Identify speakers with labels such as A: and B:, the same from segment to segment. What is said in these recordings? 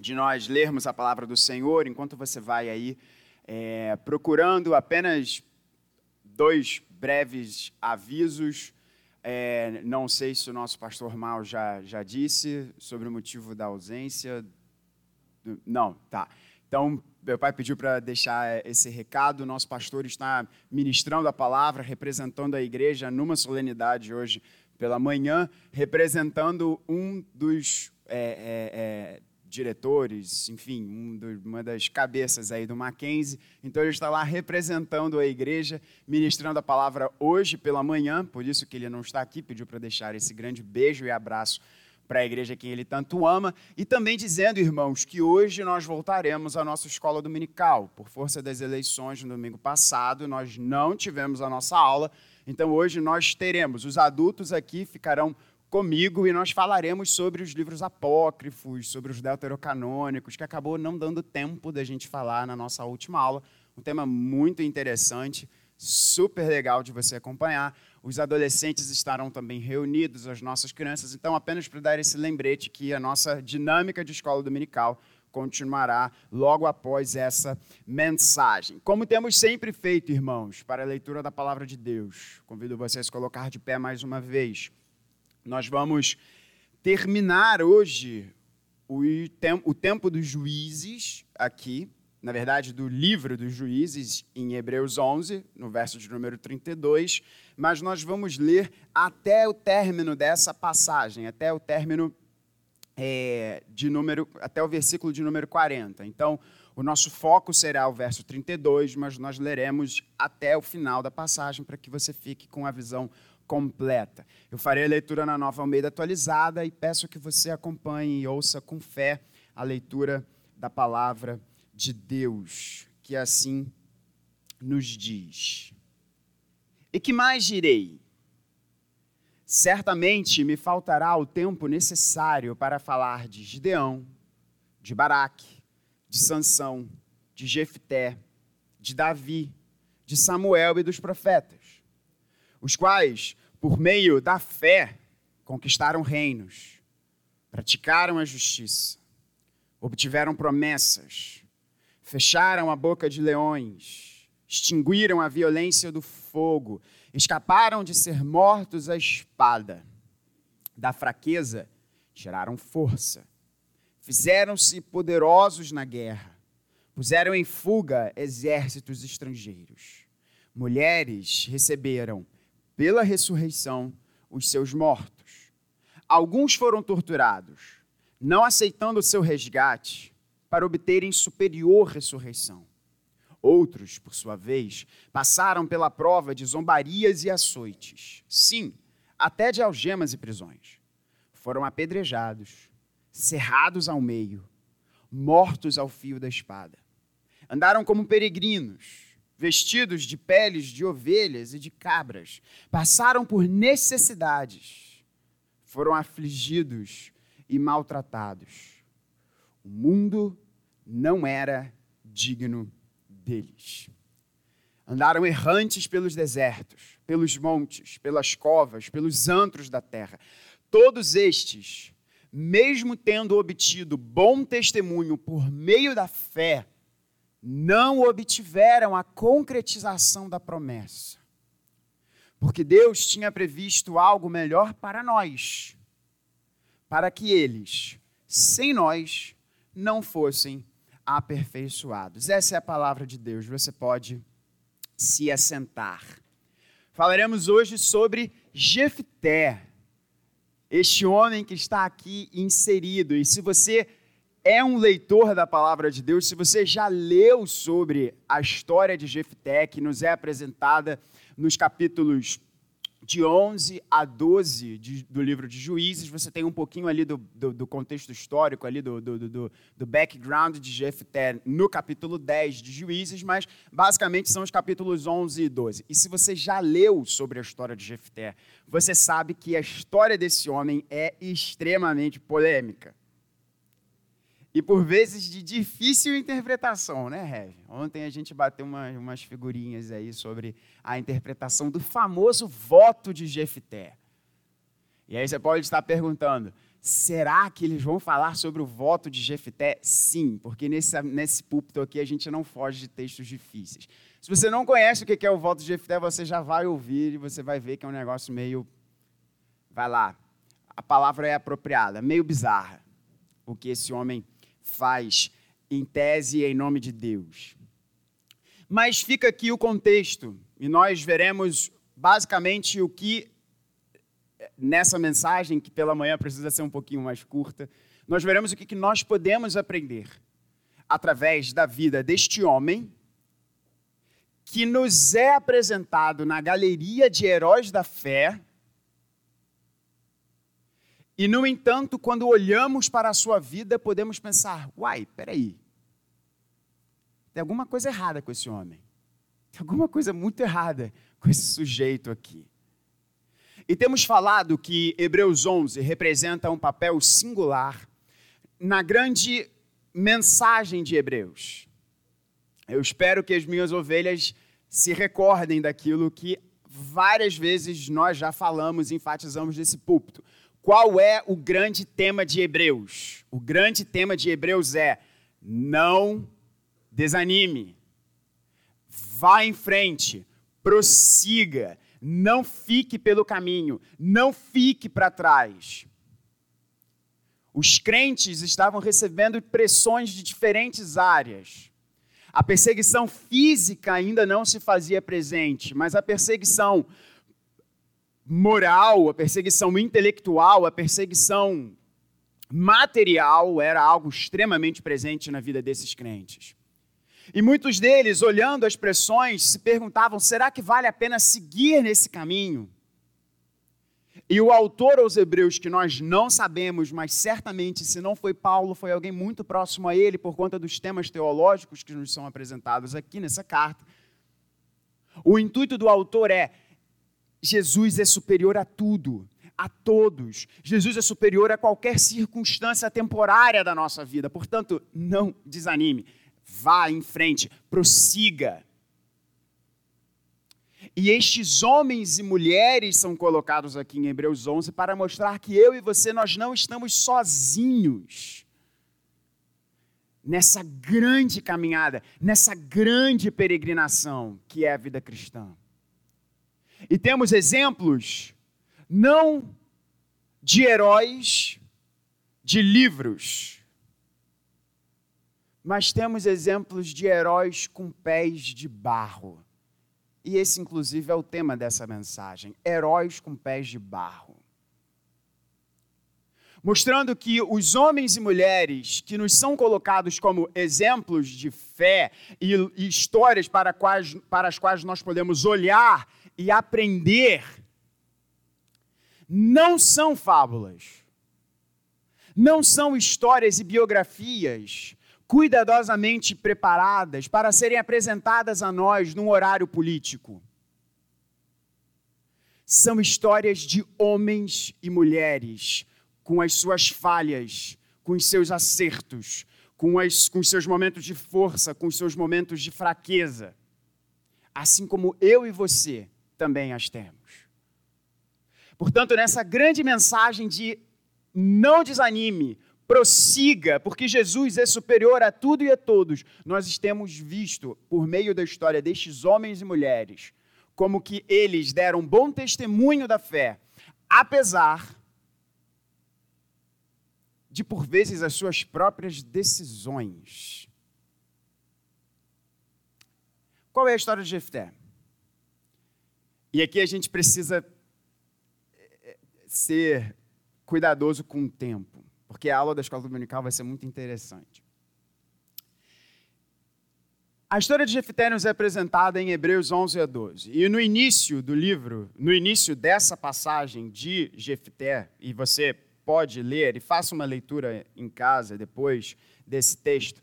A: de nós lermos a palavra do Senhor, enquanto você vai aí é, procurando apenas dois breves avisos. É, não sei se o nosso pastor Mal já, já disse sobre o motivo da ausência. Não, tá. Então, meu pai pediu para deixar esse recado. Nosso pastor está ministrando a palavra, representando a igreja numa solenidade hoje pela manhã, representando um dos é, é, é, diretores, enfim, um do, uma das cabeças aí do Mackenzie. Então ele está lá representando a igreja, ministrando a palavra hoje pela manhã, por isso que ele não está aqui, pediu para deixar esse grande beijo e abraço para a igreja que ele tanto ama, e também dizendo, irmãos, que hoje nós voltaremos à nossa escola dominical. Por força das eleições no domingo passado, nós não tivemos a nossa aula, então hoje nós teremos. Os adultos aqui ficarão comigo e nós falaremos sobre os livros apócrifos, sobre os deuterocanônicos, que acabou não dando tempo da gente falar na nossa última aula. Um tema muito interessante, super legal de você acompanhar. Os adolescentes estarão também reunidos, as nossas crianças. Então, apenas para dar esse lembrete que a nossa dinâmica de escola dominical continuará logo após essa mensagem. Como temos sempre feito, irmãos, para a leitura da palavra de Deus, convido vocês a colocar de pé mais uma vez. Nós vamos terminar hoje o, tem, o tempo dos juízes aqui, na verdade, do livro dos juízes, em Hebreus 11, no verso de número 32, mas nós vamos ler até o término dessa passagem, até o término é, de número, até o versículo de número 40. Então, o nosso foco será o verso 32, mas nós leremos até o final da passagem para que você fique com a visão completa. Eu farei a leitura na nova Almeida atualizada e peço que você acompanhe e ouça com fé a leitura da palavra de Deus, que assim nos diz. E que mais direi? Certamente me faltará o tempo necessário para falar de Gideão, de Baraque, de Sansão, de Jefté, de Davi, de Samuel e dos profetas os quais, por meio da fé, conquistaram reinos, praticaram a justiça, obtiveram promessas, fecharam a boca de leões, extinguiram a violência do fogo, escaparam de ser mortos à espada. Da fraqueza, tiraram força, fizeram-se poderosos na guerra, puseram em fuga exércitos estrangeiros. Mulheres receberam pela ressurreição os seus mortos. Alguns foram torturados, não aceitando o seu resgate, para obterem superior ressurreição. Outros, por sua vez, passaram pela prova de zombarias e açoites, sim, até de algemas e prisões. Foram apedrejados, cerrados ao meio, mortos ao fio da espada. Andaram como peregrinos, vestidos de peles de ovelhas e de cabras, passaram por necessidades, foram afligidos e maltratados. O mundo não era digno deles. Andaram errantes pelos desertos, pelos montes, pelas covas, pelos antros da terra. Todos estes, mesmo tendo obtido bom testemunho por meio da fé, não obtiveram a concretização da promessa. Porque Deus tinha previsto algo melhor para nós, para que eles, sem nós, não fossem aperfeiçoados. Essa é a palavra de Deus. Você pode se assentar. Falaremos hoje sobre Jefté, este homem que está aqui inserido. E se você é um leitor da palavra de Deus, se você já leu sobre a história de Jefté, que nos é apresentada nos capítulos de 11 a 12 de, do livro de Juízes, você tem um pouquinho ali do, do, do contexto histórico, ali do, do, background de Jefté no capítulo 10 de Juízes, mas basicamente são os capítulos 11 e 12. E se você já leu sobre a história de Jefté, você sabe que a história desse homem é extremamente polêmica e por vezes de difícil interpretação, né, Rev? Ontem a gente bateu uma, umas figurinhas aí sobre a interpretação do famoso voto de Jefté. E aí você pode estar perguntando: Será que eles vão falar sobre o voto de Jefté? Sim, porque nesse, nesse púlpito aqui a gente não foge de textos difíceis. Se você não conhece o que é o voto de Jefté, você já vai ouvir e você vai ver que é um negócio meio. Vai lá, a palavra é apropriada, meio bizarra o que esse homem faz em tese e em nome de Deus. Mas fica aqui o contexto e nós veremos basicamente o que nessa mensagem, que pela manhã precisa ser um pouquinho mais curta, nós veremos o que nós podemos aprender através da vida deste homem que nos é apresentado na galeria de heróis da fé. E, no entanto, quando olhamos para a sua vida, podemos pensar: uai, peraí, tem alguma coisa errada com esse homem. Tem alguma coisa muito errada com esse sujeito aqui. E temos falado que Hebreus 11 representa um papel singular na grande mensagem de Hebreus. Eu espero que as minhas ovelhas se recordem daquilo que várias vezes nós já falamos e enfatizamos nesse púlpito. Qual é o grande tema de Hebreus? O grande tema de Hebreus é: não desanime, vá em frente, prossiga, não fique pelo caminho, não fique para trás. Os crentes estavam recebendo pressões de diferentes áreas. A perseguição física ainda não se fazia presente, mas a perseguição moral, a perseguição intelectual, a perseguição material era algo extremamente presente na vida desses crentes. E muitos deles, olhando as pressões, se perguntavam: será que vale a pena seguir nesse caminho? E o autor aos Hebreus, que nós não sabemos, mas certamente, se não foi Paulo, foi alguém muito próximo a ele, por conta dos temas teológicos que nos são apresentados aqui nessa carta. O intuito do autor é: Jesus é superior a tudo, a todos. Jesus é superior a qualquer circunstância temporária da nossa vida. Portanto, não desanime. Vá em frente, prossiga. E estes homens e mulheres são colocados aqui em Hebreus 11 para mostrar que eu e você nós não estamos sozinhos nessa grande caminhada, nessa grande peregrinação que é a vida cristã. E temos exemplos não de heróis de livros, mas temos exemplos de heróis com pés de barro. E esse, inclusive, é o tema dessa mensagem: heróis com pés de barro. Mostrando que os homens e mulheres que nos são colocados como exemplos de fé e, e histórias para, quais, para as quais nós podemos olhar e aprender, não são fábulas, não são histórias e biografias cuidadosamente preparadas para serem apresentadas a nós num horário político. São histórias de homens e mulheres com as suas falhas, com os seus acertos, com, com os seus momentos de força, com os seus momentos de fraqueza. Assim como eu e você também as temos. Portanto, nessa grande mensagem de não desanime, prossiga, porque Jesus é superior a tudo e a todos. Nós temos visto, por meio da história destes homens e mulheres, como que eles deram bom testemunho da fé, apesar de, por vezes, as suas próprias decisões. Qual é a história de Jefté? E aqui a gente precisa eh, ser cuidadoso com o tempo porque a aula da escola dominical vai ser muito interessante. A história de Jefté nos é apresentada em Hebreus 11 a 12. E no início do livro, no início dessa passagem de Jefté, e você pode ler e faça uma leitura em casa depois desse texto,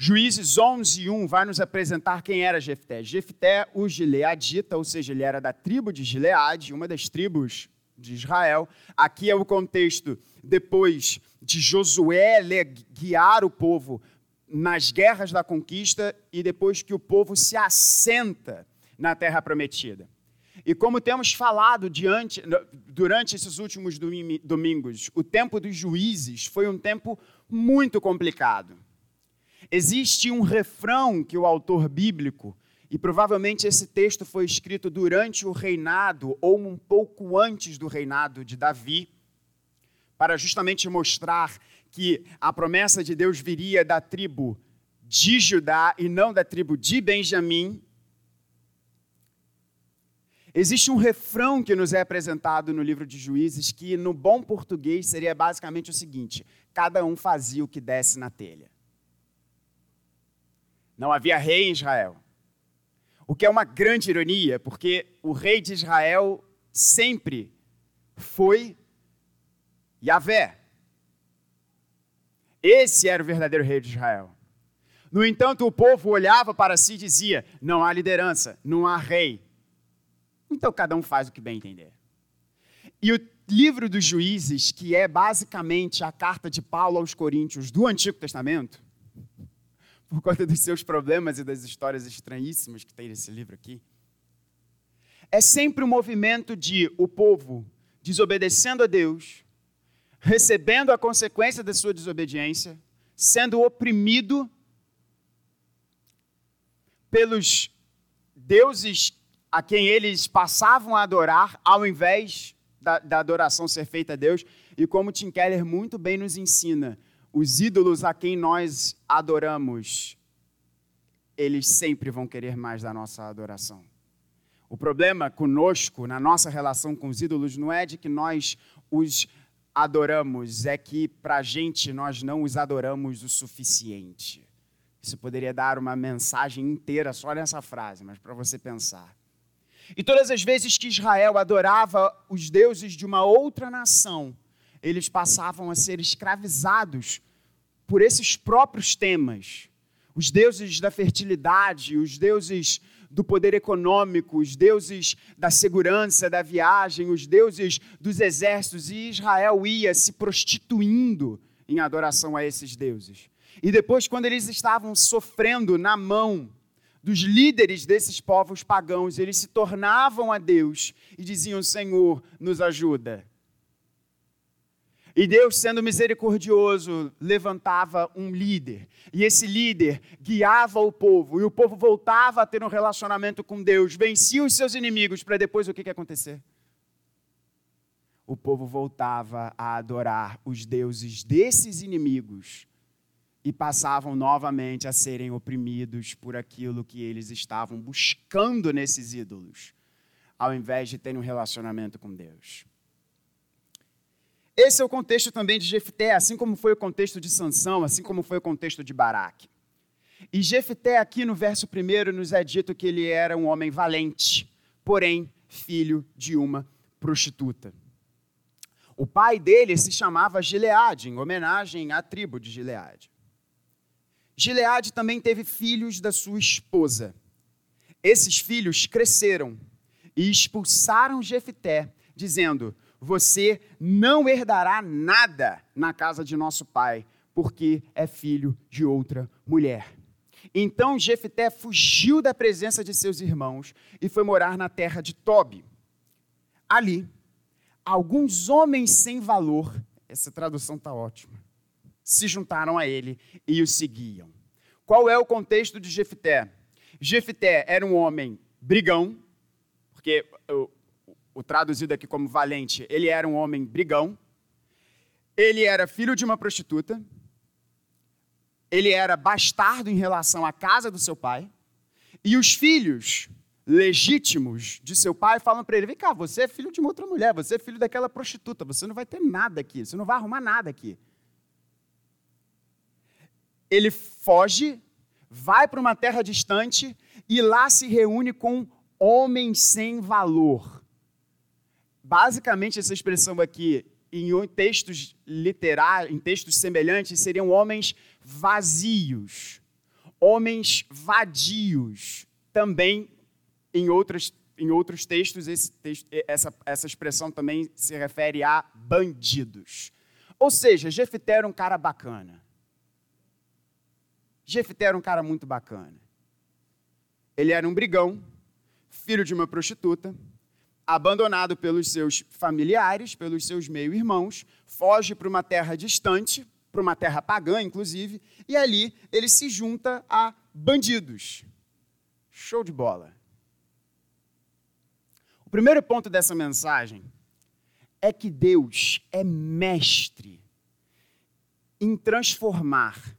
A: Juízes 11, 1 vai nos apresentar quem era Jefté. Jefté, o Gileadita, ou seja, ele era da tribo de Gileade, uma das tribos de Israel. Aqui é o contexto depois de Josué guiar o povo nas guerras da conquista e depois que o povo se assenta na terra prometida. E como temos falado diante, durante esses últimos domingos, o tempo dos juízes foi um tempo muito complicado. Existe um refrão que o autor bíblico, e provavelmente esse texto foi escrito durante o reinado ou um pouco antes do reinado de Davi, para justamente mostrar que a promessa de Deus viria da tribo de Judá e não da tribo de Benjamim, Existe um refrão que nos é apresentado no livro de Juízes que, no bom português, seria basicamente o seguinte: cada um fazia o que desse na telha. Não havia rei em Israel. O que é uma grande ironia, porque o rei de Israel sempre foi Yahvé. Esse era o verdadeiro rei de Israel. No entanto, o povo olhava para si e dizia: não há liderança, não há rei. Então cada um faz o que bem entender. E o livro dos Juízes, que é basicamente a carta de Paulo aos Coríntios do Antigo Testamento, por conta dos seus problemas e das histórias estranhíssimas que tem nesse livro aqui, é sempre um movimento de o povo desobedecendo a Deus, recebendo a consequência da sua desobediência, sendo oprimido pelos deuses a quem eles passavam a adorar, ao invés da, da, adoração ser feita a Deus. E como Tim Keller muito bem nos ensina, os ídolos a quem nós adoramos, eles sempre vão querer mais da nossa adoração. O problema conosco, na nossa relação com os ídolos, não é de que nós os adoramos, é que para a gente nós não os adoramos o suficiente. Isso poderia dar uma mensagem inteira só nessa frase, mas para você pensar. E todas as vezes que Israel adorava os deuses de uma outra nação, eles passavam a ser escravizados por esses próprios temas. Os deuses da fertilidade, os deuses do poder econômico, os deuses da segurança da viagem, os deuses dos exércitos, e Israel ia se prostituindo em adoração a esses deuses. E depois, quando eles estavam sofrendo na mão dos líderes desses povos pagãos, eles se tornavam a Deus e diziam: Senhor, nos ajuda. E Deus, sendo misericordioso, levantava um líder. E esse líder guiava o povo. E o povo voltava a ter um relacionamento com Deus, vencia os seus inimigos, para depois o que, que acontecer? O povo voltava a adorar os deuses desses inimigos e passavam novamente a serem oprimidos por aquilo que eles estavam buscando nesses ídolos, ao invés de terem um relacionamento com Deus. Esse é o contexto também de Jefté, assim como foi o contexto de Sansão, assim como foi o contexto de Baraque. E Jefté aqui no verso primeiro nos é dito que ele era um homem valente, porém filho de uma prostituta. O pai dele se chamava Gileade, em homenagem à tribo de Gileade. Gileade também teve filhos da sua esposa. Esses filhos cresceram e expulsaram Jefité, dizendo: Você não herdará nada na casa de nosso pai, porque é filho de outra mulher. Então Jefité fugiu da presença de seus irmãos e foi morar na terra de Tobi. Ali, alguns homens sem valor, essa tradução está ótima, se juntaram a ele e o seguiam. Qual é o contexto de Jefté? Jefté era um homem brigão, porque o, traduzido aqui como valente, ele era um homem brigão. Ele era filho de uma prostituta. Ele era bastardo em relação à casa do seu pai. E os filhos legítimos de seu pai falam para ele: vem cá, você é filho de uma outra mulher, você é filho daquela prostituta, você não vai ter nada aqui, você não vai arrumar nada aqui ele foge, vai para uma terra distante e lá se reúne com homens sem valor. Basicamente, essa expressão aqui, em textos literários, em textos semelhantes, seriam homens vazios, homens vadios. Também, em, em outros textos, texto, essa, essa expressão também se refere a bandidos. Ou seja, Jefité era um cara bacana Jefté era um cara muito bacana. Ele era um brigão, filho de uma prostituta, abandonado pelos seus familiares, pelos seus meio-irmãos, foge para uma terra distante, para uma terra pagã, inclusive, e ali ele se junta a bandidos. Show de bola. O primeiro ponto dessa mensagem é que Deus é mestre em transformar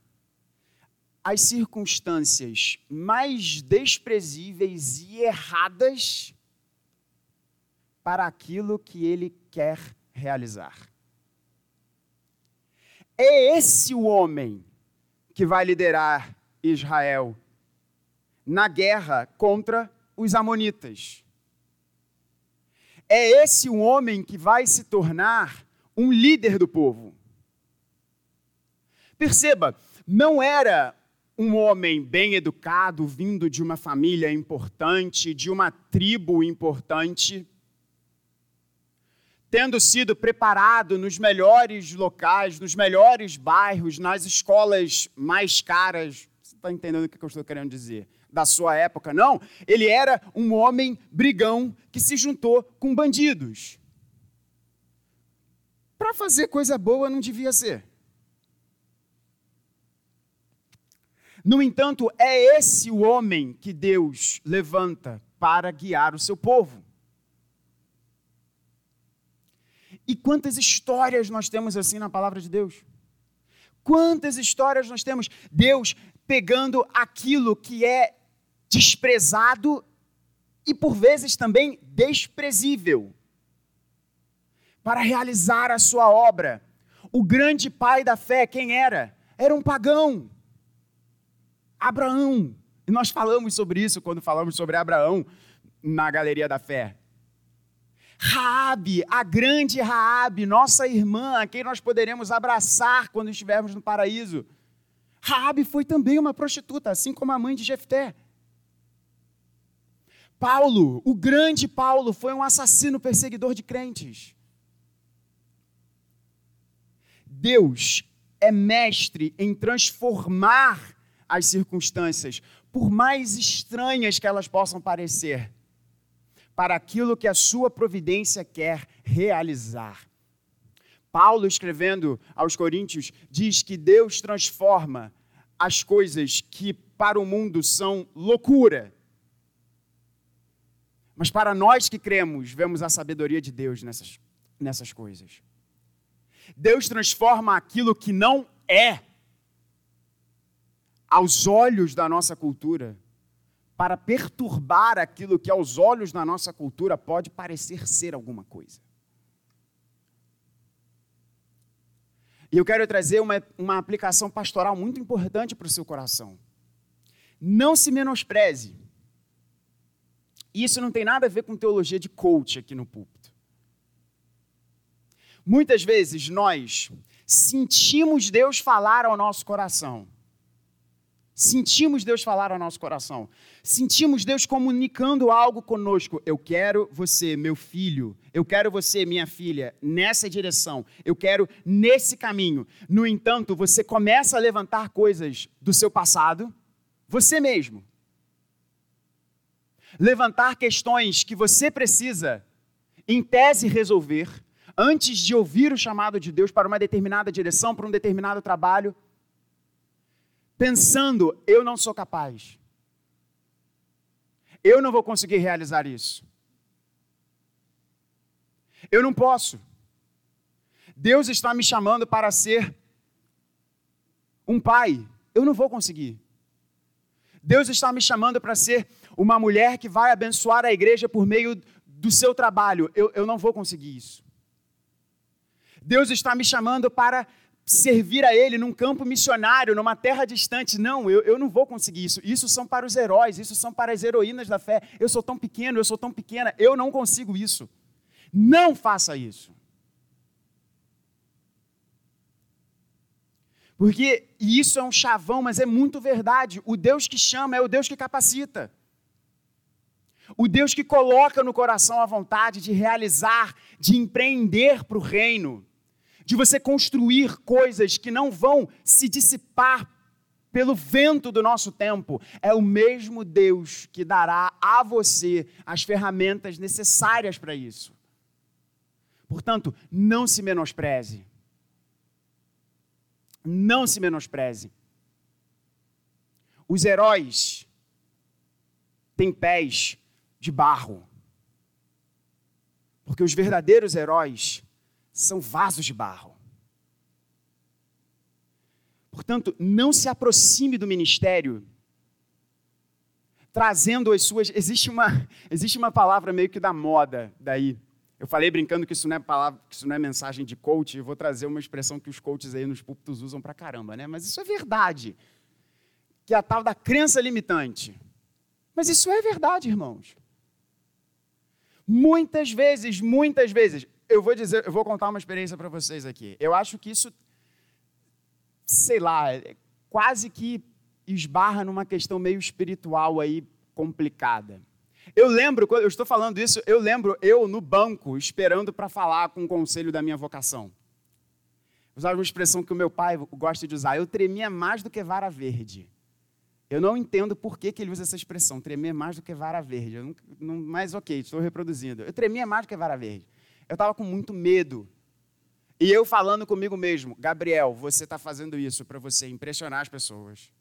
A: as circunstâncias mais desprezíveis e erradas para aquilo que ele quer realizar. É esse o homem que vai liderar Israel na guerra contra os Amonitas. É esse o homem que vai se tornar um líder do povo. Perceba, não era um homem bem educado, vindo de uma família importante, de uma tribo importante, tendo sido preparado nos melhores locais, nos melhores bairros, nas escolas mais caras. Você está entendendo o que eu estou querendo dizer? Da sua época, não. Ele era um homem brigão que se juntou com bandidos. Para fazer coisa boa não devia ser. No entanto, é esse o homem que Deus levanta para guiar o seu povo. E quantas histórias nós temos assim na palavra de Deus? Quantas histórias nós temos? Deus pegando aquilo que é desprezado e por vezes também desprezível para realizar a sua obra. O grande pai da fé, quem era? Era um pagão. Abraão. E nós falamos sobre isso quando falamos sobre Abraão na Galeria da Fé. Raabe, a grande Raabe, nossa irmã, a quem nós poderemos abraçar quando estivermos no paraíso. Raabe foi também uma prostituta, assim como a mãe de Jefté. Paulo, o grande Paulo, foi um assassino perseguidor de crentes. Deus é mestre em transformar as circunstâncias, por mais estranhas que elas possam parecer, para aquilo que a sua providência quer realizar. Paulo, escrevendo aos Coríntios, diz que Deus transforma as coisas que para o mundo são loucura. Mas para nós que cremos, vemos a sabedoria de Deus nessas, nessas coisas. Deus transforma aquilo que não é aos olhos da nossa cultura, para perturbar aquilo que aos olhos da nossa cultura pode parecer ser alguma coisa. E eu quero trazer uma, uma aplicação pastoral muito importante para o seu coração. Não se menospreze. Isso não tem nada a ver com teologia de coach aqui no púlpito. Muitas vezes nós sentimos Deus falar ao nosso coração Sentimos Deus falar ao nosso coração. Sentimos Deus comunicando algo conosco. Eu quero você, meu filho. Eu quero você, minha filha, nessa direção. Eu quero nesse caminho. No entanto, você começa a levantar coisas do seu passado, você mesmo. Levantar questões que você precisa, em tese, resolver, antes de ouvir o chamado de Deus para uma determinada direção, para um determinado trabalho pensando: eu não sou capaz. Eu não vou conseguir realizar isso. Eu não posso. Deus está me chamando para ser um pai. Eu não vou conseguir. Deus está me chamando para ser uma mulher que vai abençoar a igreja por meio do seu trabalho. Eu, eu não vou conseguir isso. Deus está me chamando para servir a Ele num campo missionário, numa terra distante. Não, eu, eu não vou conseguir isso. Isso são para os heróis, isso são para as heroínas da fé. Eu sou tão pequeno, eu sou tão pequena, eu não consigo isso. Não faça isso. Porque isso é um chavão, mas é muito verdade. O Deus que chama é o Deus que capacita. O Deus que coloca no coração a vontade de realizar, de empreender para o reino de você construir coisas que não vão se dissipar pelo vento do nosso tempo, é o mesmo Deus que dará a você as ferramentas necessárias para isso. Portanto, não se menospreze. Não se menospreze. Os heróis têm pés de barro. Porque os verdadeiros heróis são vasos de barro. Portanto, não se aproxime do ministério trazendo as suas. Existe uma, existe uma palavra meio que da moda daí. Eu falei brincando que isso não é palavra, que isso não é mensagem de coach, e vou trazer uma expressão que os coaches aí nos púlpitos usam pra caramba, né? Mas isso é verdade. Que é a tal da crença limitante. Mas isso é verdade, irmãos. Muitas vezes, muitas vezes, eu vou dizer, eu vou contar uma experiência para vocês aqui. Eu acho que isso sei lá, é quase que esbarra numa questão meio espiritual aí complicada. Eu lembro, quando eu estou falando isso, eu lembro eu no banco esperando para falar com o conselho da minha vocação. Usava uma expressão que o meu pai gosta de usar. Eu tremia mais do que vara verde. Eu não entendo por que, que ele usa essa expressão, tremer mais do que vara verde. Eu não, não, mas ok, estou reproduzindo. Eu tremia mais do que vara verde. Eu estava com muito medo e eu falando comigo mesmo, Gabriel, você está fazendo isso para você impressionar as pessoas.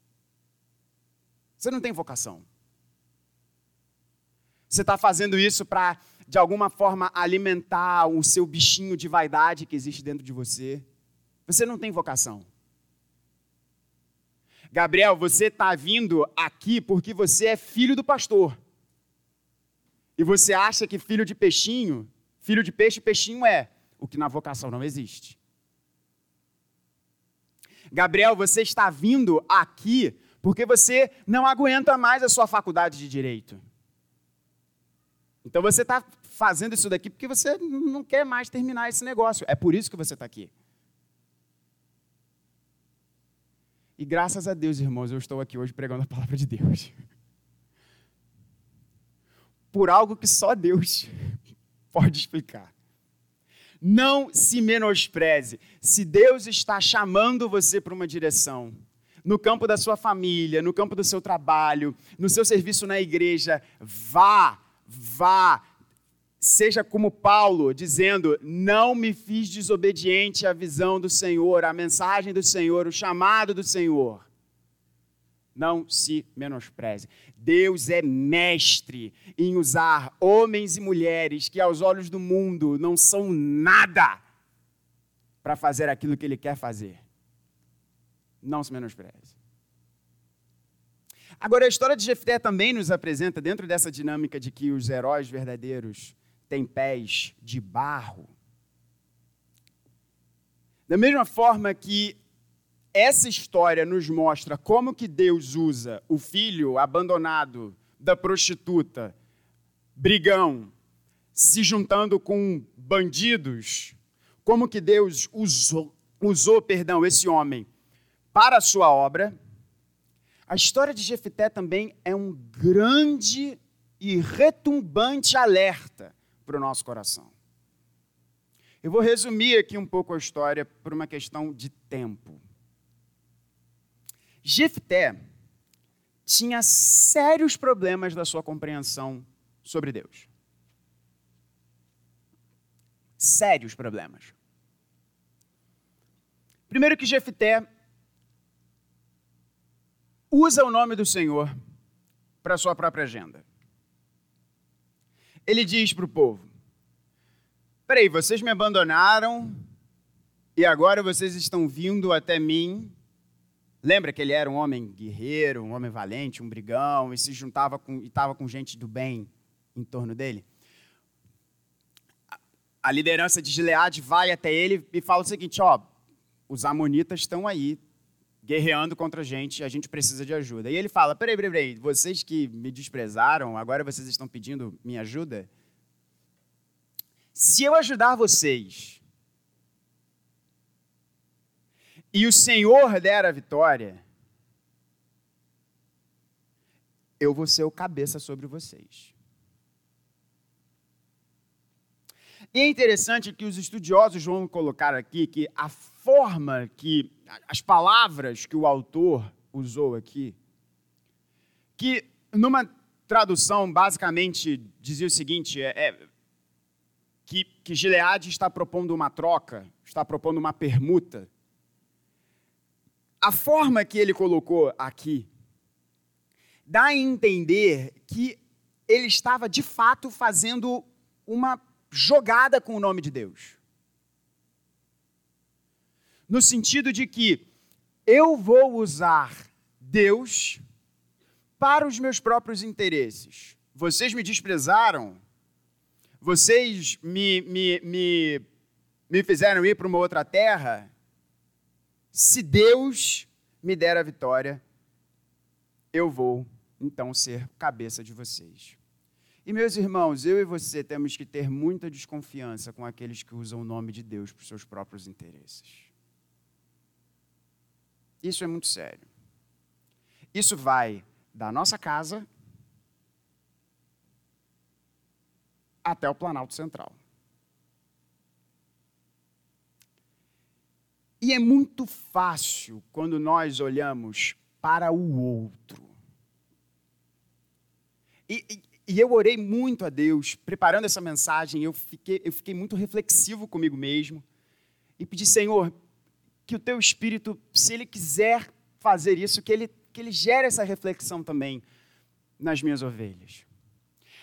A: Você não tem vocação. Você está fazendo isso para, de alguma forma, alimentar o seu bichinho de vaidade que existe dentro de você. Você não tem vocação. Gabriel, você está vindo aqui porque você é filho do pastor. E você acha que filho de peixinho, filho de peixe, peixinho é o que na vocação não existe. Gabriel, você está vindo aqui porque você não aguenta mais a sua faculdade de direito. Então você está fazendo isso daqui porque você não quer mais terminar esse negócio. É por isso que você está aqui. E graças a Deus, irmãos, eu estou aqui hoje pregando a palavra de Deus. Por algo que só Deus pode explicar. Não se menospreze. Se Deus está chamando você para uma direção, no campo da sua família, no campo do seu trabalho, no seu serviço na igreja, vá, vá. Seja como Paulo, dizendo: Não me fiz desobediente à visão do Senhor, à mensagem do Senhor, o chamado do Senhor. Não se menospreze. Deus é mestre em usar homens e mulheres que, aos olhos do mundo, não são nada para fazer aquilo que Ele quer fazer. Não se menospreze. Agora, a história de Jefté também nos apresenta, dentro dessa dinâmica de que os heróis verdadeiros têm pés de barro, da mesma forma que essa história nos mostra como que Deus usa o filho abandonado da prostituta, brigão, se juntando com bandidos, como que Deus usou, usou, perdão, esse homem para a sua obra. A história de Jefité também é um grande e retumbante alerta para o nosso coração. Eu vou resumir aqui um pouco a história por uma questão de tempo. Jefté tinha sérios problemas da sua compreensão sobre Deus. Sérios problemas. Primeiro que Jefté usa o nome do Senhor para sua própria agenda. Ele diz para o povo: Peraí, vocês me abandonaram e agora vocês estão vindo até mim Lembra que ele era um homem guerreiro, um homem valente, um brigão, e se juntava com, e estava com gente do bem em torno dele? A liderança de Gileade vai até ele e fala o seguinte: ó, os amonitas estão aí guerreando contra a gente, a gente precisa de ajuda. E ele fala: peraí, peraí, peraí, vocês que me desprezaram, agora vocês estão pedindo minha ajuda? Se eu ajudar vocês, e o Senhor der a vitória, eu vou ser o cabeça sobre vocês. E é interessante que os estudiosos vão colocar aqui que a forma que, as palavras que o autor usou aqui, que numa tradução basicamente dizia o seguinte: é, é que, que Gileade está propondo uma troca, está propondo uma permuta. A forma que ele colocou aqui dá a entender que ele estava de fato fazendo uma jogada com o nome de Deus. No sentido de que eu vou usar Deus para os meus próprios interesses. Vocês me desprezaram, vocês me, me, me, me fizeram ir para uma outra terra. Se Deus me der a vitória, eu vou então ser cabeça de vocês. E, meus irmãos, eu e você temos que ter muita desconfiança com aqueles que usam o nome de Deus para os seus próprios interesses. Isso é muito sério. Isso vai da nossa casa até o Planalto Central. E é muito fácil quando nós olhamos para o outro. E, e, e eu orei muito a Deus, preparando essa mensagem, eu fiquei, eu fiquei muito reflexivo comigo mesmo e pedi, Senhor, que o teu espírito, se ele quiser fazer isso, que ele, que ele gere essa reflexão também nas minhas ovelhas.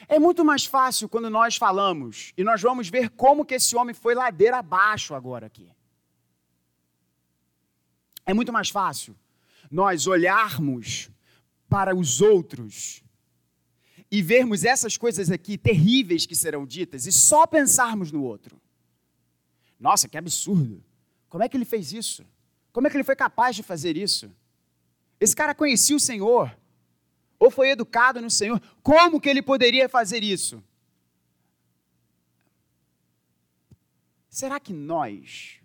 A: É muito mais fácil quando nós falamos e nós vamos ver como que esse homem foi ladeira abaixo agora aqui. É muito mais fácil nós olharmos para os outros e vermos essas coisas aqui terríveis que serão ditas e só pensarmos no outro. Nossa, que absurdo! Como é que ele fez isso? Como é que ele foi capaz de fazer isso? Esse cara conhecia o Senhor, ou foi educado no Senhor. Como que ele poderia fazer isso? Será que nós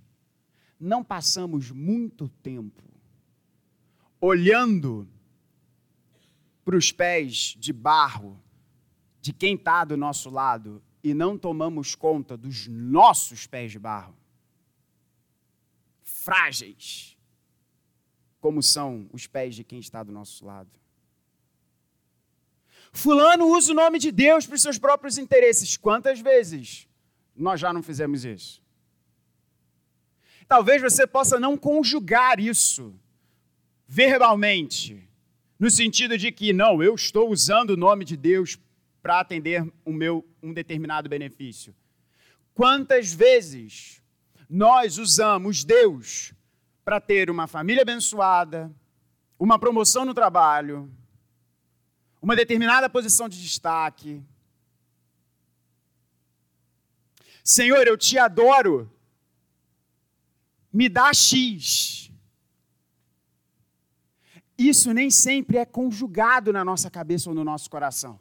A: não passamos muito tempo olhando para os pés de barro de quem está do nosso lado e não tomamos conta dos nossos pés de barro, frágeis, como são os pés de quem está do nosso lado. Fulano usa o nome de Deus para os seus próprios interesses. Quantas vezes nós já não fizemos isso? Talvez você possa não conjugar isso verbalmente, no sentido de que, não, eu estou usando o nome de Deus para atender o meu, um determinado benefício. Quantas vezes nós usamos Deus para ter uma família abençoada, uma promoção no trabalho, uma determinada posição de destaque. Senhor, eu te adoro, me dá X isso nem sempre é conjugado na nossa cabeça ou no nosso coração.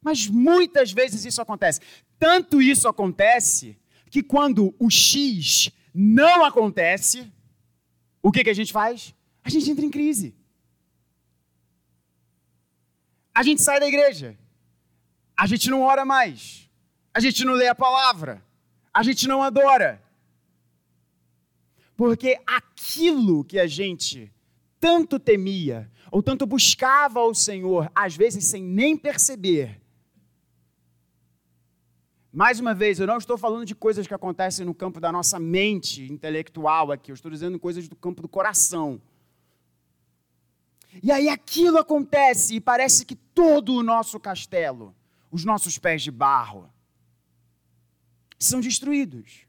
A: Mas muitas vezes isso acontece. Tanto isso acontece que quando o X não acontece, o que, que a gente faz? A gente entra em crise. A gente sai da igreja. A gente não ora mais. A gente não lê a palavra. A gente não adora. Porque aquilo que a gente tanto temia, ou tanto buscava ao Senhor, às vezes sem nem perceber. Mais uma vez, eu não estou falando de coisas que acontecem no campo da nossa mente intelectual aqui, eu estou dizendo coisas do campo do coração. E aí aquilo acontece e parece que todo o nosso castelo, os nossos pés de barro, são destruídos.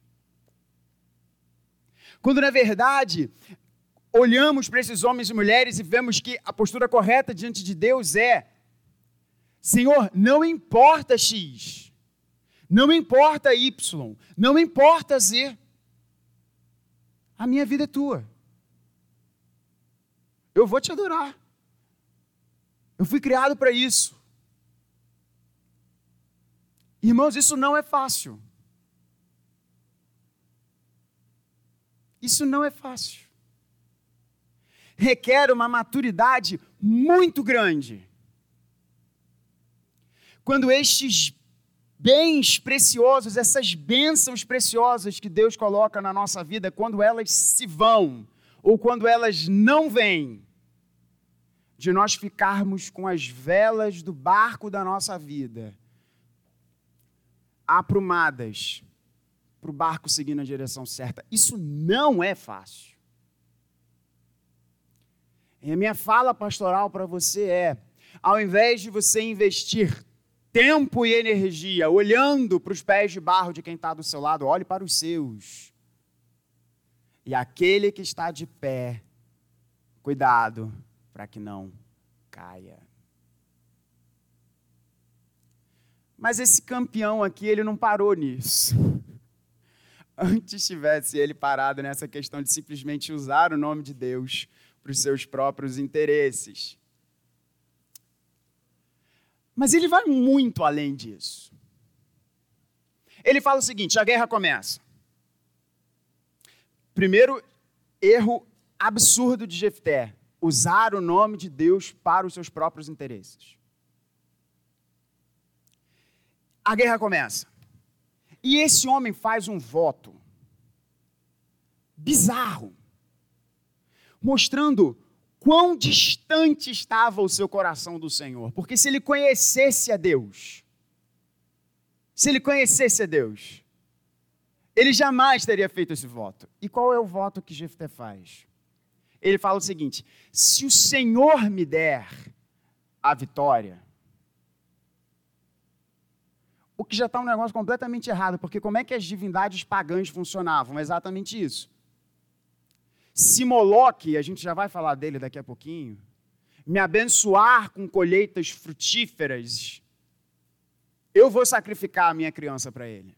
A: Quando na verdade olhamos para esses homens e mulheres e vemos que a postura correta diante de Deus é: Senhor, não importa X, não importa Y, não importa Z, a minha vida é tua. Eu vou te adorar. Eu fui criado para isso. Irmãos, isso não é fácil. Isso não é fácil. Requer uma maturidade muito grande. Quando estes bens preciosos, essas bênçãos preciosas que Deus coloca na nossa vida, quando elas se vão, ou quando elas não vêm, de nós ficarmos com as velas do barco da nossa vida aprumadas para o barco seguir na direção certa. Isso não é fácil. E a minha fala pastoral para você é: ao invés de você investir tempo e energia olhando para os pés de barro de quem está do seu lado, olhe para os seus. E aquele que está de pé, cuidado para que não caia. Mas esse campeão aqui, ele não parou nisso. Antes tivesse ele parado nessa questão de simplesmente usar o nome de Deus para os seus próprios interesses. Mas ele vai muito além disso. Ele fala o seguinte: a guerra começa. Primeiro erro absurdo de Jefté: usar o nome de Deus para os seus próprios interesses a guerra começa. E esse homem faz um voto bizarro, mostrando quão distante estava o seu coração do Senhor. Porque se ele conhecesse a Deus, se ele conhecesse a Deus, ele jamais teria feito esse voto. E qual é o voto que Jefté faz? Ele fala o seguinte: se o Senhor me der a vitória, que já está um negócio completamente errado, porque como é que as divindades pagãs funcionavam? Exatamente isso. Se Moloque, a gente já vai falar dele daqui a pouquinho, me abençoar com colheitas frutíferas, eu vou sacrificar a minha criança para ele.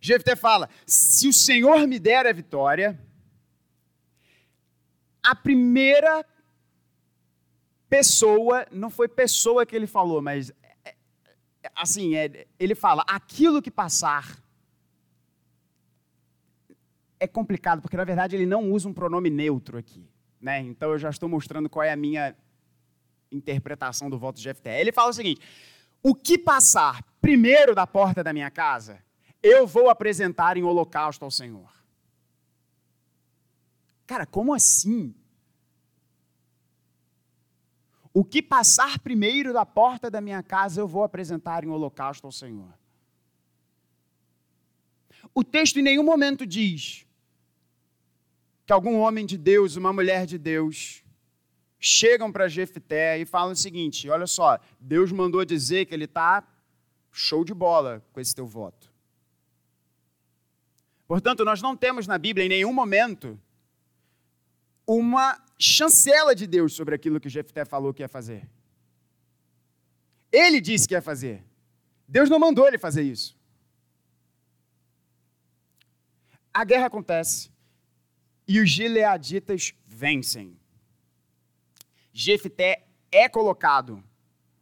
A: Jefté fala: se o Senhor me der a vitória, a primeira pessoa, não foi pessoa que ele falou, mas assim, é, ele fala, aquilo que passar é complicado, porque na verdade ele não usa um pronome neutro aqui. Né? Então eu já estou mostrando qual é a minha interpretação do voto de FTE. Ele fala o seguinte: o que passar primeiro da porta da minha casa, eu vou apresentar em holocausto ao Senhor. Cara, como assim? O que passar primeiro da porta da minha casa, eu vou apresentar em holocausto ao Senhor. O texto em nenhum momento diz que algum homem de Deus, uma mulher de Deus, chegam para Jefté e falam o seguinte: olha só, Deus mandou dizer que ele está show de bola com esse teu voto. Portanto, nós não temos na Bíblia em nenhum momento uma chancela de Deus sobre aquilo que Jefté falou que ia fazer. Ele disse que ia fazer. Deus não mandou ele fazer isso. A guerra acontece e os gileaditas vencem. Jefté é colocado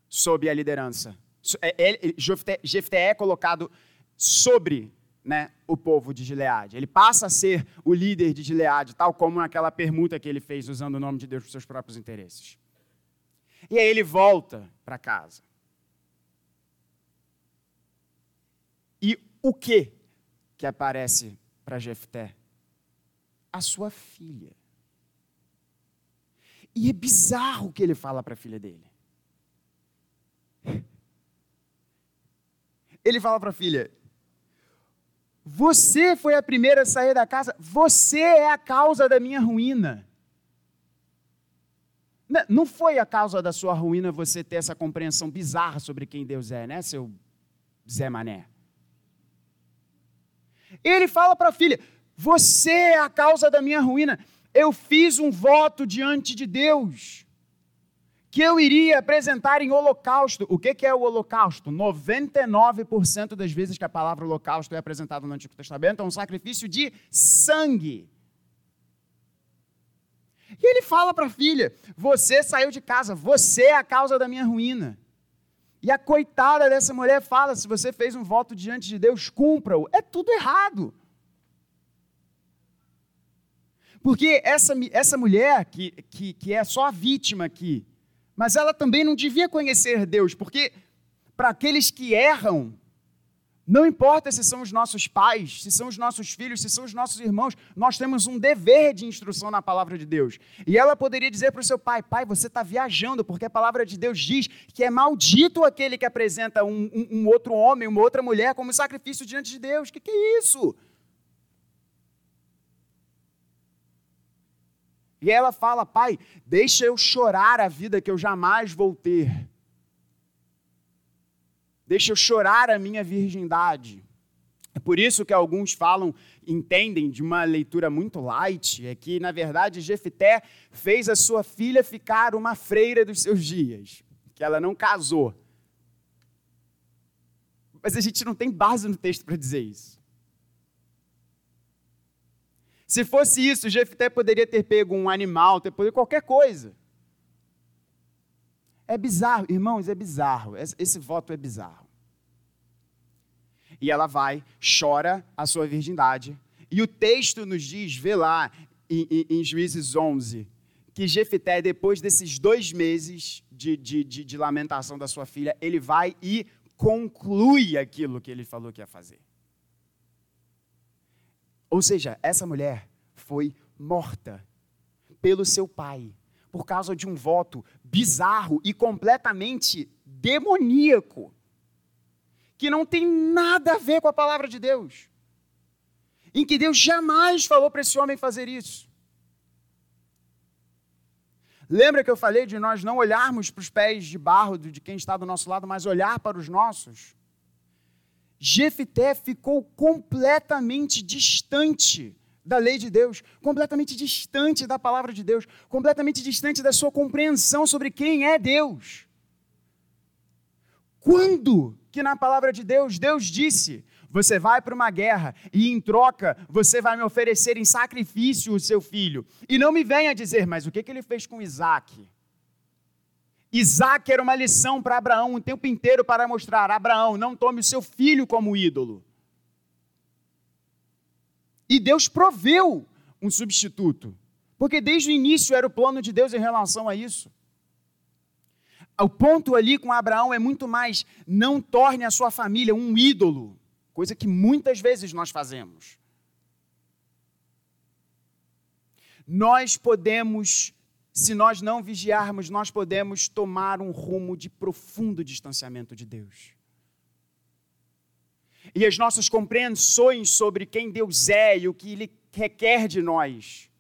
A: sob a liderança. É, é, Jefté é colocado sobre né, o povo de Gileade. Ele passa a ser o líder de Gileade, tal como naquela permuta que ele fez usando o nome de Deus para os seus próprios interesses. E aí ele volta para casa. E o que que aparece para Jefté? A sua filha. E é bizarro o que ele fala para a filha dele. Ele fala para a filha: você foi a primeira a sair da casa, você é a causa da minha ruína. Não foi a causa da sua ruína você ter essa compreensão bizarra sobre quem Deus é, né, seu Zé Mané? Ele fala para a filha: Você é a causa da minha ruína. Eu fiz um voto diante de Deus que eu iria apresentar em holocausto. O que é o holocausto? 99% das vezes que a palavra holocausto é apresentada no Antigo Testamento é um sacrifício de sangue. E ele fala para a filha: Você saiu de casa, você é a causa da minha ruína. E a coitada dessa mulher fala: Se você fez um voto diante de Deus, cumpra-o. É tudo errado. Porque essa, essa mulher, que, que, que é só a vítima aqui, mas ela também não devia conhecer Deus, porque para aqueles que erram, Não importa se são os nossos pais, se são os nossos filhos, se são os nossos irmãos, nós temos um dever de instrução na palavra de Deus. E ela poderia dizer para o seu pai: Pai, você está viajando, porque a palavra de Deus diz que é maldito aquele que apresenta um, um, um outro homem, uma outra mulher como sacrifício diante de Deus. O que, que é isso? E ela fala: Pai, deixa eu chorar a vida que eu jamais vou ter. Deixa eu chorar a minha virgindade. É por isso que alguns falam, entendem de uma leitura muito light, é que, na verdade, Jefté fez a sua filha ficar uma freira dos seus dias, que ela não casou. Mas a gente não tem base no texto para dizer isso. Se fosse isso, Jefté poderia ter pego um animal, ter pego qualquer coisa. É bizarro, irmãos, é bizarro. Esse voto é bizarro. E ela vai, chora a sua virgindade. E o texto nos diz, vê lá, em, em, em Juízes 11, que Jefité, depois desses dois meses de, de, de, de lamentação da sua filha, ele vai e conclui aquilo que ele falou que ia fazer. Ou seja, essa mulher foi morta pelo seu pai por causa de um voto bizarro e completamente demoníaco, que não tem nada a ver com a palavra de Deus, em que Deus jamais falou para esse homem fazer isso. Lembra que eu falei de nós não olharmos para os pés de barro de quem está do nosso lado, mas olhar para os nossos? Jefité ficou completamente distante da lei de Deus, completamente distante da palavra de Deus, completamente distante da sua compreensão sobre quem é Deus. Quando que na palavra de Deus, Deus disse: Você vai para uma guerra e em troca você vai me oferecer em sacrifício o seu filho. E não me venha dizer, mas o que, que ele fez com Isaac? Isaac era uma lição para Abraão o tempo inteiro para mostrar: Abraão, não tome o seu filho como ídolo. E Deus proveu um substituto, porque desde o início era o plano de Deus em relação a isso. O ponto ali com Abraão é muito mais: não torne a sua família um ídolo, coisa que muitas vezes nós fazemos. Nós podemos se nós não vigiarmos, nós podemos tomar um rumo de profundo distanciamento de Deus. E as nossas compreensões sobre quem Deus é e o que Ele requer de nós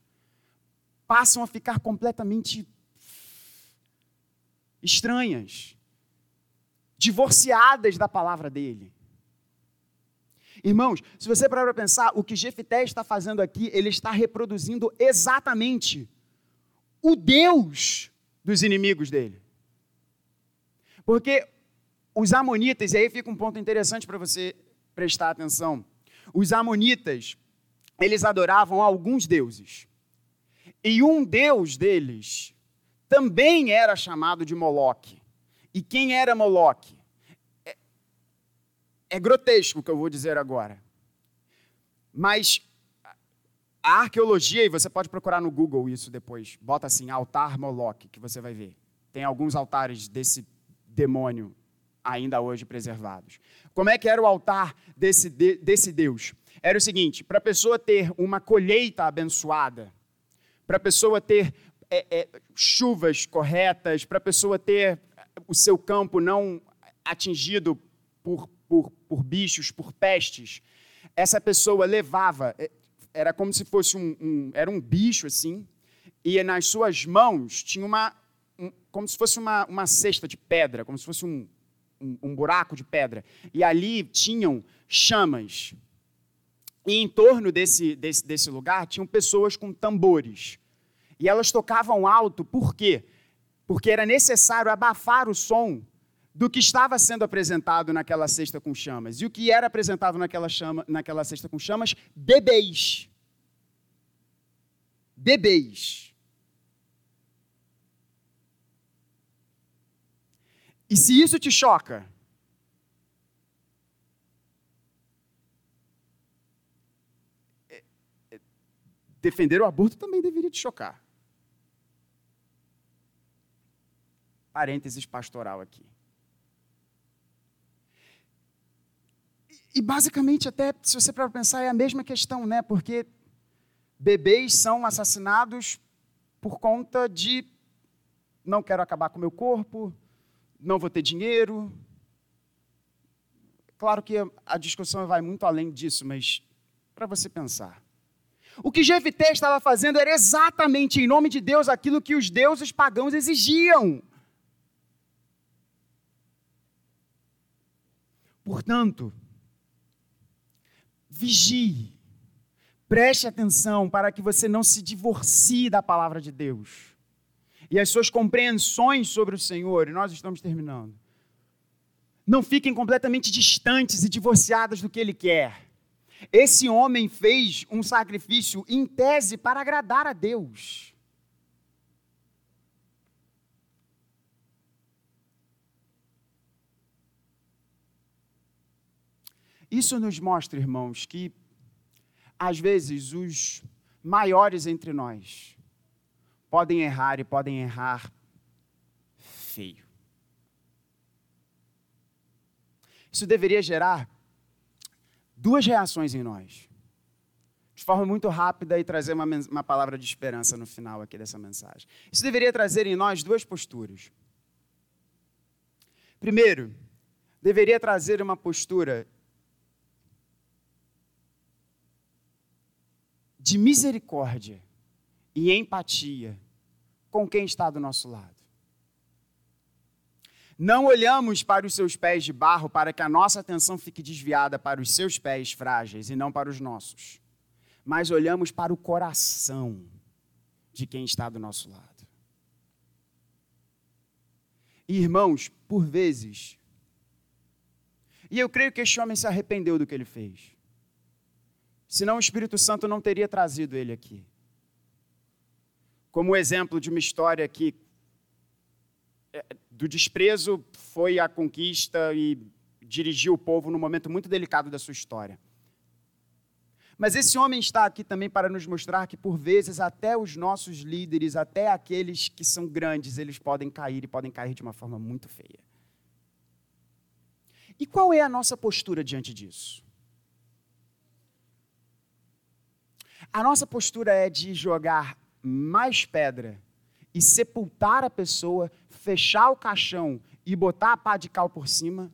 A: passam a ficar completamente estranhas, divorciadas da palavra dele. Irmãos, se você parar para pensar, o que Jefité está fazendo aqui, ele está reproduzindo exatamente o Deus dos inimigos dele. Porque os amonitas, e aí fica um ponto interessante para você prestar atenção. Os amonitas, eles adoravam alguns deuses. E um deus deles também era chamado de Moloque. E quem era Moloque? É, é grotesco o que eu vou dizer agora. Mas a arqueologia, e você pode procurar no Google isso depois, bota assim, altar Moloque, que você vai ver. Tem alguns altares desse demônio ainda hoje preservados. Como é que era o altar desse, de, desse Deus? Era o seguinte: para a pessoa ter uma colheita abençoada, para a pessoa ter é, é, chuvas corretas, para a pessoa ter o seu campo não atingido por, por, por bichos, por pestes, essa pessoa levava, é, era como se fosse um, um, era um bicho assim, e nas suas mãos tinha uma, um, como se fosse uma, uma cesta de pedra, como se fosse um, um, um buraco de pedra. E ali tinham chamas. E em torno desse, desse, desse lugar tinham pessoas com tambores. E elas tocavam alto, por quê? Porque era necessário abafar o som do que estava sendo apresentado naquela cesta com chamas. E o que era apresentado naquela, chama, naquela cesta com chamas? Bebês. Bebês. E se isso te choca, é, é, defender o aborto também deveria te chocar. Parênteses pastoral aqui. E basicamente, até se você para pensar, é a mesma questão, né? Porque bebês são assassinados por conta de não quero acabar com o meu corpo, não vou ter dinheiro. Claro que a discussão vai muito além disso, mas para você pensar. O que Jefité estava fazendo era exatamente em nome de Deus aquilo que os deuses pagãos exigiam. Portanto, vigie, preste atenção para que você não se divorcie da palavra de Deus e as suas compreensões sobre o Senhor, e nós estamos terminando, não fiquem completamente distantes e divorciadas do que Ele quer. Esse homem fez um sacrifício em tese para agradar a Deus. Isso nos mostra, irmãos, que às vezes os maiores entre nós podem errar e podem errar feio. Isso deveria gerar duas reações em nós. De forma muito rápida e trazer uma, uma palavra de esperança no final aqui dessa mensagem. Isso deveria trazer em nós duas posturas. Primeiro, deveria trazer uma postura de misericórdia e empatia com quem está do nosso lado. Não olhamos para os seus pés de barro para que a nossa atenção fique desviada para os seus pés frágeis e não para os nossos, mas olhamos para o coração de quem está do nosso lado. irmãos, por vezes, e eu creio que este homem se arrependeu do que ele fez. Senão o Espírito Santo não teria trazido ele aqui. Como exemplo de uma história que é, do desprezo foi a conquista e dirigiu o povo num momento muito delicado da sua história. Mas esse homem está aqui também para nos mostrar que, por vezes, até os nossos líderes, até aqueles que são grandes, eles podem cair e podem cair de uma forma muito feia. E qual é a nossa postura diante disso? A nossa postura é de jogar mais pedra e sepultar a pessoa, fechar o caixão e botar a pá de cal por cima?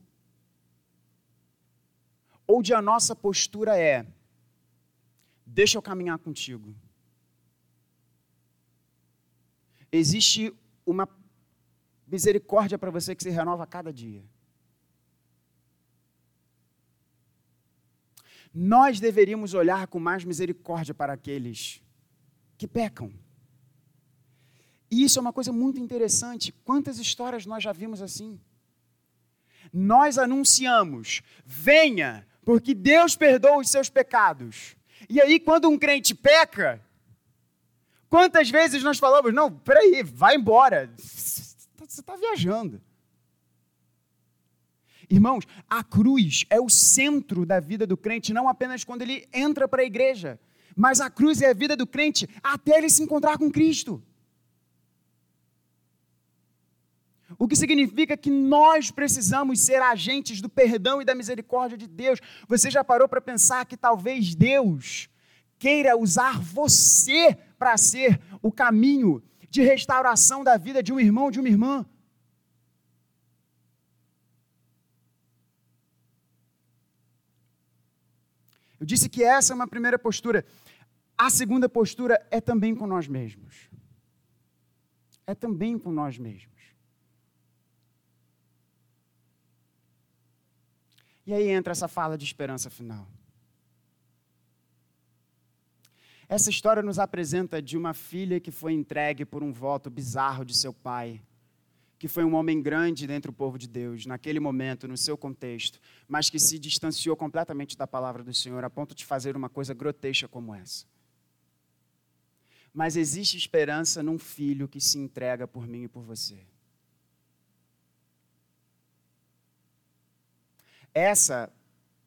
A: Ou de a nossa postura é: deixa eu caminhar contigo. Existe uma misericórdia para você que se renova a cada dia. Nós deveríamos olhar com mais misericórdia para aqueles que pecam. E isso é uma coisa muito interessante. Quantas histórias nós já vimos assim? Nós anunciamos: venha, porque Deus perdoa os seus pecados. E aí, quando um crente peca, quantas vezes nós falamos: não, peraí, vai embora, você está viajando. Irmãos, a cruz é o centro da vida do crente, não apenas quando ele entra para a igreja, mas a cruz é a vida do crente até ele se encontrar com Cristo. O que significa que nós precisamos ser agentes do perdão e da misericórdia de Deus. Você já parou para pensar que talvez Deus queira usar você para ser o caminho de restauração da vida de um irmão, de uma irmã? Eu disse que essa é uma primeira postura. A segunda postura é também com nós mesmos. É também com nós mesmos. E aí entra essa fala de esperança final. Essa história nos apresenta de uma filha que foi entregue por um voto bizarro de seu pai, que foi um homem grande dentro do povo de Deus, naquele momento, no seu contexto, mas que se distanciou completamente da palavra do Senhor a ponto de fazer uma coisa grotesca como essa. Mas existe esperança num filho que se entrega por mim e por você. Essa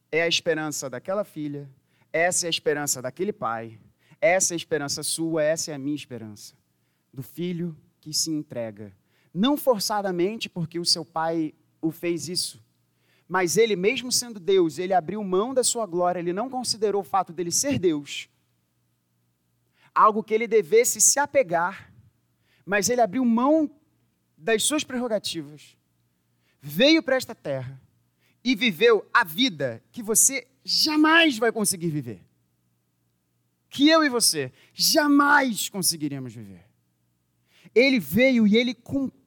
A: é a esperança daquela filha, essa é a esperança daquele pai, essa é a esperança sua, essa é a minha esperança. Do filho que se entrega. Não forçadamente porque o seu pai o fez isso, Mas ele, mesmo sendo Deus, ele abriu mão da sua glória, ele não considerou o fato dele ser Deus algo que ele devesse se apegar, mas ele abriu mão das suas prerrogativas, veio para esta terra e viveu a vida que você jamais vai conseguir viver. Que eu e você jamais conseguiríamos viver. Ele veio e ele cumpriu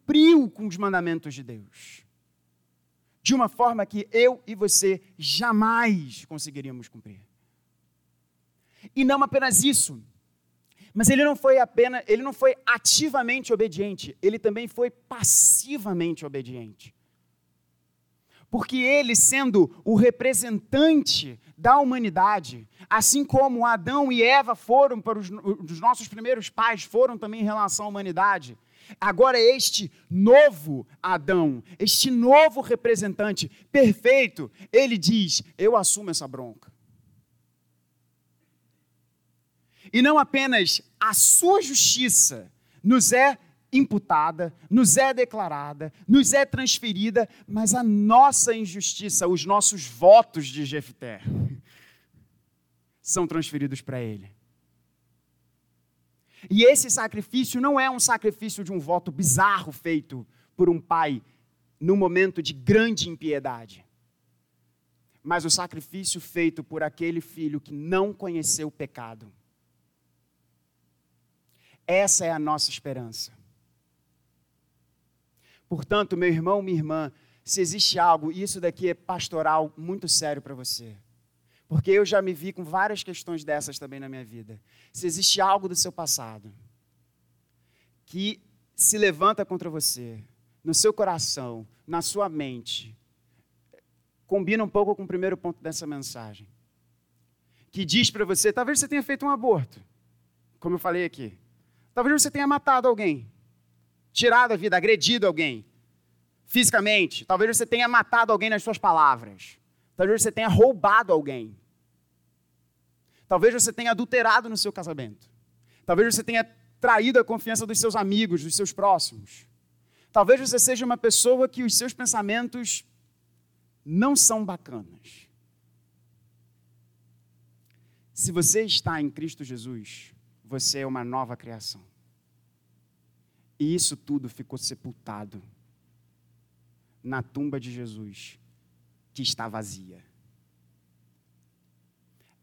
A: com os mandamentos de Deus. De uma forma que eu e você jamais conseguiríamos cumprir. E não apenas isso, mas ele não foi apenas, ele não foi ativamente obediente, ele também foi passivamente obediente. Porque ele, sendo o representante da humanidade, assim como Adão e Eva foram para os, os nossos primeiros pais, foram também em relação à humanidade, Agora, este novo Adão, este novo representante perfeito, ele diz: Eu assumo essa bronca. E não apenas a sua justiça nos é imputada, nos é declarada, nos é transferida, mas a nossa injustiça, os nossos votos de Jefté, são transferidos para ele. E esse sacrifício não é um sacrifício de um voto bizarro feito por um pai num momento de grande impiedade, mas o sacrifício feito por aquele filho que não conheceu o pecado essa é a nossa esperança. Portanto, meu irmão, minha irmã, se existe algo, e isso daqui é pastoral muito sério para você, porque eu já me vi com várias questões dessas também na minha vida. Se existe algo do seu passado que se levanta contra você, no seu coração, na sua mente, combina um pouco com o primeiro ponto dessa mensagem, que diz para você: talvez você tenha feito um aborto, como eu falei aqui. Talvez você tenha matado alguém, tirado a vida, agredido alguém fisicamente. Talvez você tenha matado alguém nas suas palavras. Talvez você tenha roubado alguém. Talvez você tenha adulterado no seu casamento. Talvez você tenha traído a confiança dos seus amigos, dos seus próximos. Talvez você seja uma pessoa que os seus pensamentos não são bacanas. Se você está em Cristo Jesus, você é uma nova criação. E isso tudo ficou sepultado na tumba de Jesus, que está vazia.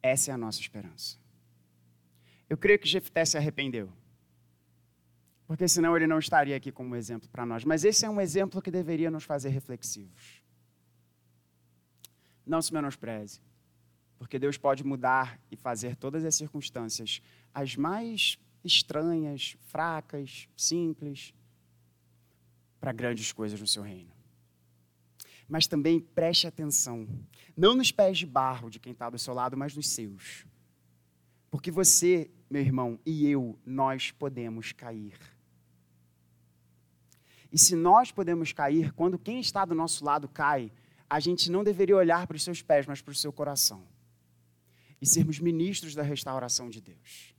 A: Essa é a nossa esperança. Eu creio que Jefté se arrependeu. Porque senão ele não estaria aqui como exemplo para nós. Mas esse é um exemplo que deveria nos fazer reflexivos. Não se menospreze. Porque Deus pode mudar e fazer todas as circunstâncias as mais estranhas, fracas, simples, para grandes coisas no seu reino. Mas também preste atenção, não nos pés de barro de quem está do seu lado, mas nos seus. Porque você, meu irmão, e eu, nós podemos cair. E se nós podemos cair, quando quem está do nosso lado cai, a gente não deveria olhar para os seus pés, mas para o seu coração. E sermos ministros da restauração de Deus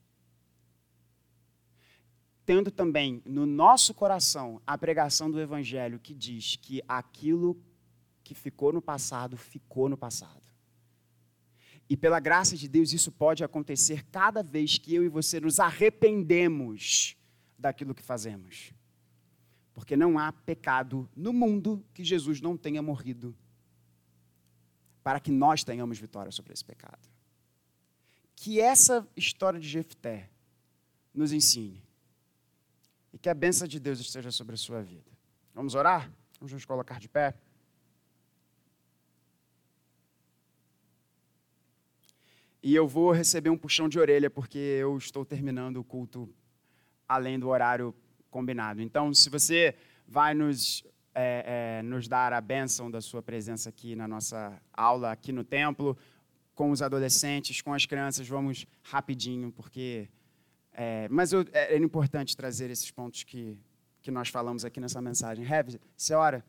A: tendo também no nosso coração a pregação do Evangelho que diz que aquilo que ficou no passado, ficou no passado. E pela graça de Deus, isso pode acontecer cada vez que eu e você nos arrependemos daquilo que fazemos. Porque não há pecado no mundo que Jesus não tenha morrido para que nós tenhamos vitória sobre esse pecado. Que essa história de Jefté nos ensine e que a bênção de Deus esteja sobre a sua vida. Vamos orar? Vamos nos colocar de pé. E eu vou receber um puxão de orelha, porque eu estou terminando o culto além do horário combinado. Então, se você vai nos, é, é, nos dar a bênção da sua presença aqui na nossa aula, aqui no templo, com os adolescentes, com as crianças, vamos rapidinho, porque é, mas eu, é, é, importante trazer esses pontos que, que nós falamos aqui nessa mensagem. Heavy, você ora?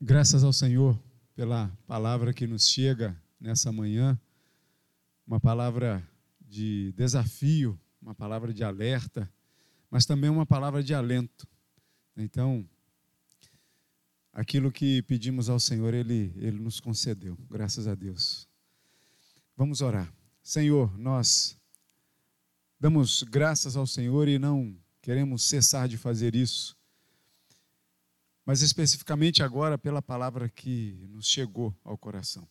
B: Graças ao Senhor pela palavra que nos chega nessa manhã, uma palavra de desafio, uma palavra de alerta, mas também uma palavra de alento. Então, aquilo que pedimos ao Senhor, Ele, Ele nos concedeu, graças a Deus. Vamos orar. Senhor, nós damos graças ao Senhor e não queremos cessar de fazer isso, mas especificamente agora pela palavra que nos chegou ao coração.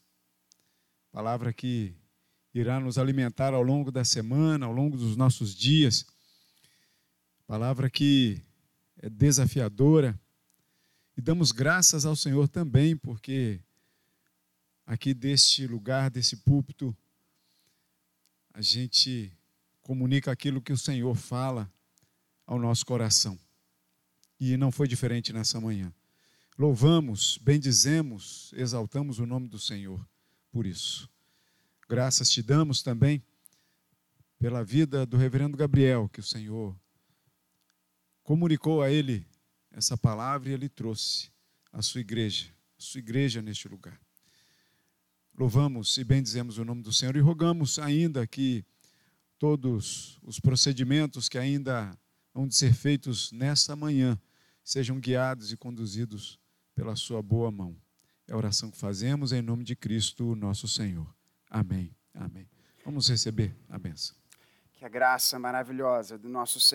B: Palavra que irá nos alimentar ao longo da semana, ao longo dos nossos dias. Palavra que é desafiadora. E damos graças ao Senhor também, porque aqui deste lugar, desse púlpito, a gente comunica aquilo que o Senhor fala ao nosso coração. E não foi diferente nessa manhã. Louvamos, bendizemos, exaltamos o nome do Senhor por isso. Graças te damos também pela vida do reverendo Gabriel, que o Senhor comunicou a ele essa palavra e ele trouxe a sua igreja, a sua igreja neste lugar. Louvamos e bendizemos o nome do Senhor e rogamos ainda que todos os procedimentos que ainda hão de ser feitos nessa manhã sejam guiados e conduzidos pela sua boa mão. É a oração que fazemos em nome de Cristo, nosso Senhor. Amém. Amém. Vamos receber a benção.
A: Que a graça maravilhosa do nosso Senhor